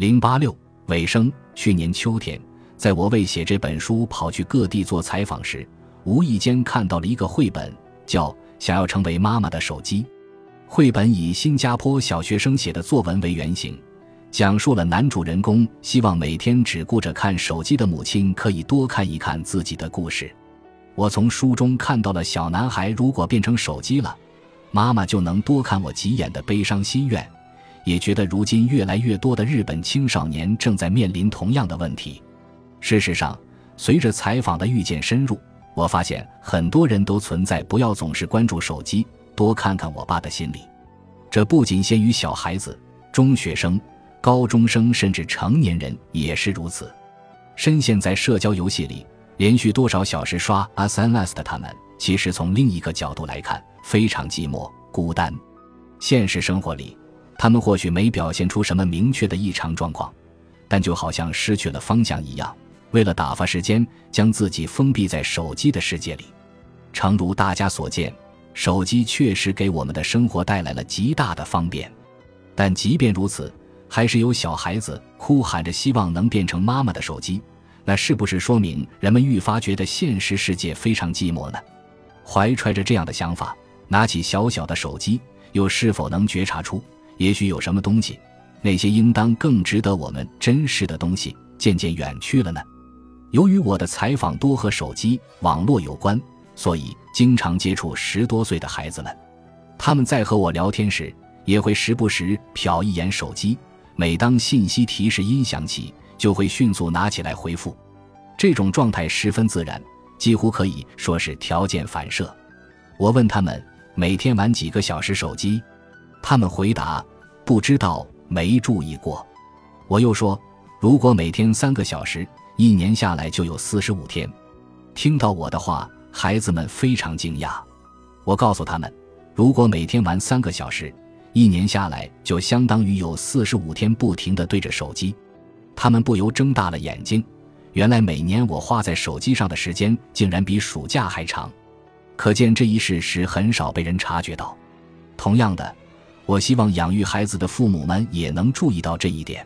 零八六尾声。去年秋天，在我为写这本书跑去各地做采访时，无意间看到了一个绘本，叫《想要成为妈妈的手机》。绘本以新加坡小学生写的作文为原型，讲述了男主人公希望每天只顾着看手机的母亲可以多看一看自己的故事。我从书中看到了小男孩如果变成手机了，妈妈就能多看我几眼的悲伤心愿。也觉得如今越来越多的日本青少年正在面临同样的问题。事实上，随着采访的愈见深入，我发现很多人都存在不要总是关注手机，多看看我爸的心理。这不仅限于小孩子、中学生、高中生，甚至成年人也是如此。深陷在社交游戏里，连续多少小时刷 SNS 的他们，其实从另一个角度来看，非常寂寞、孤单。现实生活里。他们或许没表现出什么明确的异常状况，但就好像失去了方向一样，为了打发时间，将自己封闭在手机的世界里。诚如大家所见，手机确实给我们的生活带来了极大的方便，但即便如此，还是有小孩子哭喊着希望能变成妈妈的手机。那是不是说明人们愈发觉得现实世界非常寂寞呢？怀揣着这样的想法，拿起小小的手机，又是否能觉察出？也许有什么东西，那些应当更值得我们珍视的东西，渐渐远去了呢？由于我的采访多和手机、网络有关，所以经常接触十多岁的孩子们。他们在和我聊天时，也会时不时瞟一眼手机。每当信息提示音响起，就会迅速拿起来回复。这种状态十分自然，几乎可以说是条件反射。我问他们每天玩几个小时手机。他们回答：“不知道，没注意过。”我又说：“如果每天三个小时，一年下来就有四十五天。”听到我的话，孩子们非常惊讶。我告诉他们：“如果每天玩三个小时，一年下来就相当于有四十五天不停地对着手机。”他们不由睁大了眼睛。原来每年我花在手机上的时间竟然比暑假还长，可见这一事实很少被人察觉到。同样的。我希望养育孩子的父母们也能注意到这一点。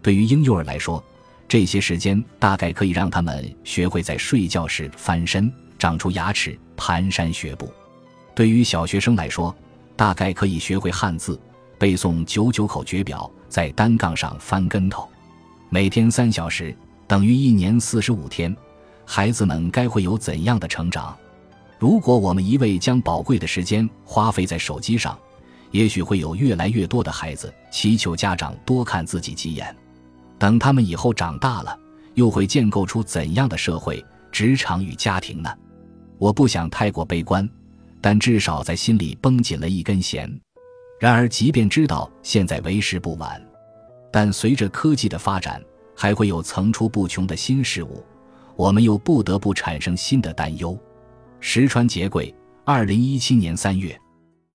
对于婴幼儿来说，这些时间大概可以让他们学会在睡觉时翻身、长出牙齿、蹒跚学步；对于小学生来说，大概可以学会汉字、背诵九九口诀表、在单杠上翻跟头。每天三小时等于一年四十五天，孩子们该会有怎样的成长？如果我们一味将宝贵的时间花费在手机上，也许会有越来越多的孩子祈求家长多看自己几眼，等他们以后长大了，又会建构出怎样的社会、职场与家庭呢？我不想太过悲观，但至少在心里绷紧了一根弦。然而，即便知道现在为时不晚，但随着科技的发展，还会有层出不穷的新事物，我们又不得不产生新的担忧。石川节贵，二零一七年三月。